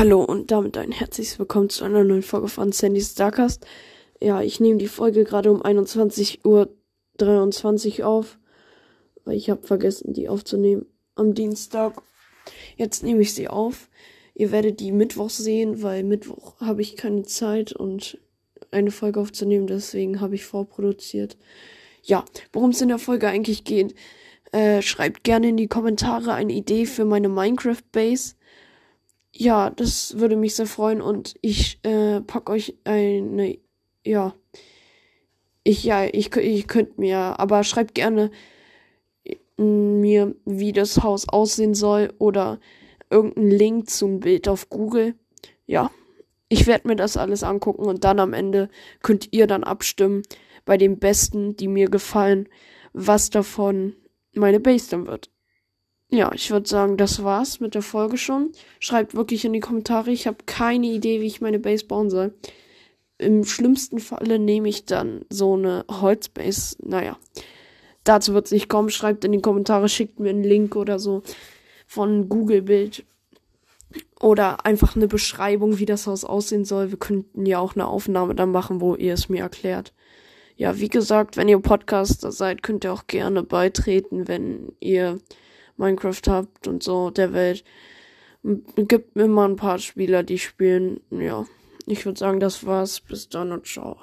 Hallo und damit ein herzliches Willkommen zu einer neuen Folge von Sandy Starcast. Ja, ich nehme die Folge gerade um 21.23 Uhr auf, weil ich habe vergessen, die aufzunehmen am Dienstag. Jetzt nehme ich sie auf. Ihr werdet die Mittwoch sehen, weil Mittwoch habe ich keine Zeit und eine Folge aufzunehmen, deswegen habe ich vorproduziert. Ja, worum es in der Folge eigentlich geht, äh, schreibt gerne in die Kommentare eine Idee für meine Minecraft Base ja, das würde mich sehr freuen und ich äh, pack euch eine, ja, ich, ja, ich, ich könnt mir, aber schreibt gerne mir, wie das Haus aussehen soll oder irgendeinen Link zum Bild auf Google. Ja, ich werde mir das alles angucken und dann am Ende könnt ihr dann abstimmen bei den besten, die mir gefallen, was davon meine Base dann wird ja, ich würde sagen, das war's mit der Folge schon. Schreibt wirklich in die Kommentare. Ich habe keine Idee, wie ich meine Base bauen soll. Im schlimmsten Falle nehme ich dann so eine Holzbase. Naja, dazu wird es nicht kommen. Schreibt in die Kommentare, schickt mir einen Link oder so von Google Bild. Oder einfach eine Beschreibung, wie das Haus aussehen soll. Wir könnten ja auch eine Aufnahme dann machen, wo ihr es mir erklärt. Ja, wie gesagt, wenn ihr Podcaster seid, könnt ihr auch gerne beitreten, wenn ihr Minecraft habt und so der Welt. Gibt immer ein paar Spieler, die spielen. Ja, ich würde sagen, das war's. Bis dann und ciao.